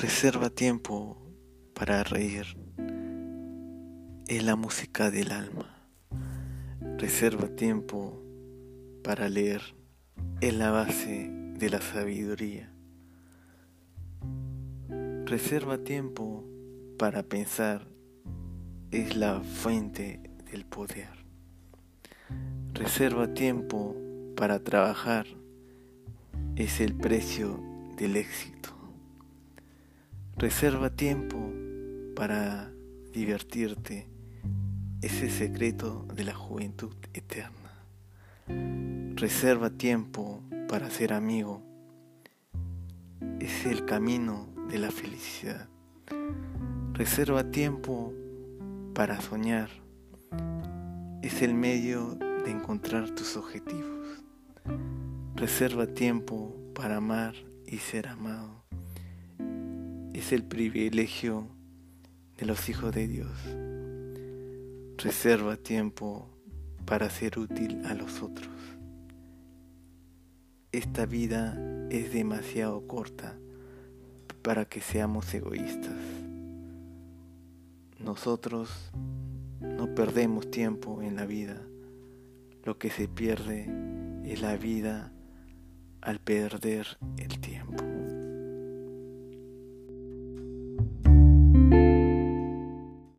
Reserva tiempo para reír. Es la música del alma. Reserva tiempo para leer. Es la base de la sabiduría. Reserva tiempo para pensar. Es la fuente del poder. Reserva tiempo para trabajar. Es el precio del éxito. Reserva tiempo para divertirte, ese secreto de la juventud eterna. Reserva tiempo para ser amigo, es el camino de la felicidad. Reserva tiempo para soñar, es el medio de encontrar tus objetivos. Reserva tiempo para amar y ser amado es el privilegio de los hijos de Dios. Reserva tiempo para ser útil a los otros. Esta vida es demasiado corta para que seamos egoístas. Nosotros no perdemos tiempo en la vida. Lo que se pierde es la vida al perder el.